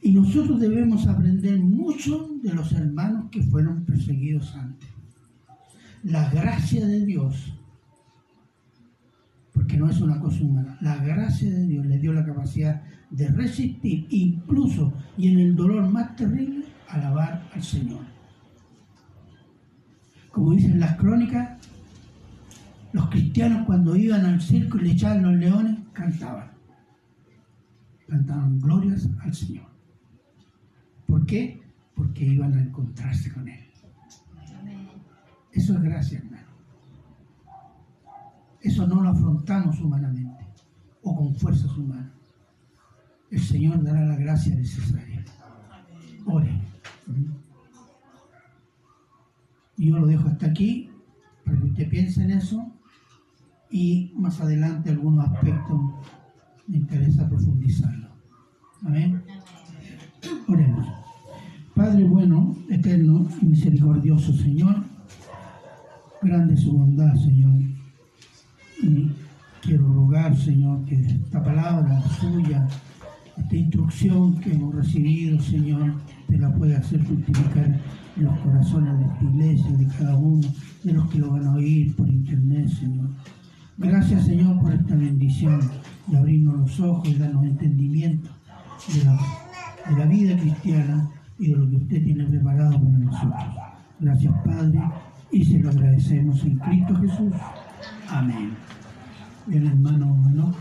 Y nosotros debemos aprender mucho de los hermanos que fueron perseguidos antes. La gracia de Dios, porque no es una cosa humana, la gracia de Dios le dio la capacidad de resistir, incluso y en el dolor más terrible, alabar al Señor. Como dicen las crónicas, los cristianos cuando iban al circo y le echaban los leones, cantaban. Cantaban glorias al Señor. ¿Por qué? Porque iban a encontrarse con Él. Eso es gracia, hermano. Eso no lo afrontamos humanamente o con fuerzas humanas. El Señor dará la gracia necesaria. Ore. Y yo lo dejo hasta aquí para que usted piense en eso y más adelante algunos aspectos me interesa profundizarlo. Amén. Oremos. Padre bueno, eterno y misericordioso Señor, grande su bondad, Señor. Y quiero rogar, Señor, que esta palabra suya, esta instrucción que hemos recibido, Señor, te la pueda hacer fructificar en los corazones de esta iglesia, de cada uno, de los que lo van a oír por internet, Señor. Gracias, Señor, por esta bendición de abrirnos los ojos y darnos entendimiento de la, de la vida cristiana y de lo que usted tiene preparado para nosotros. Gracias, Padre, y se lo agradecemos en Cristo Jesús. Amén. Bien, hermano, ¿no?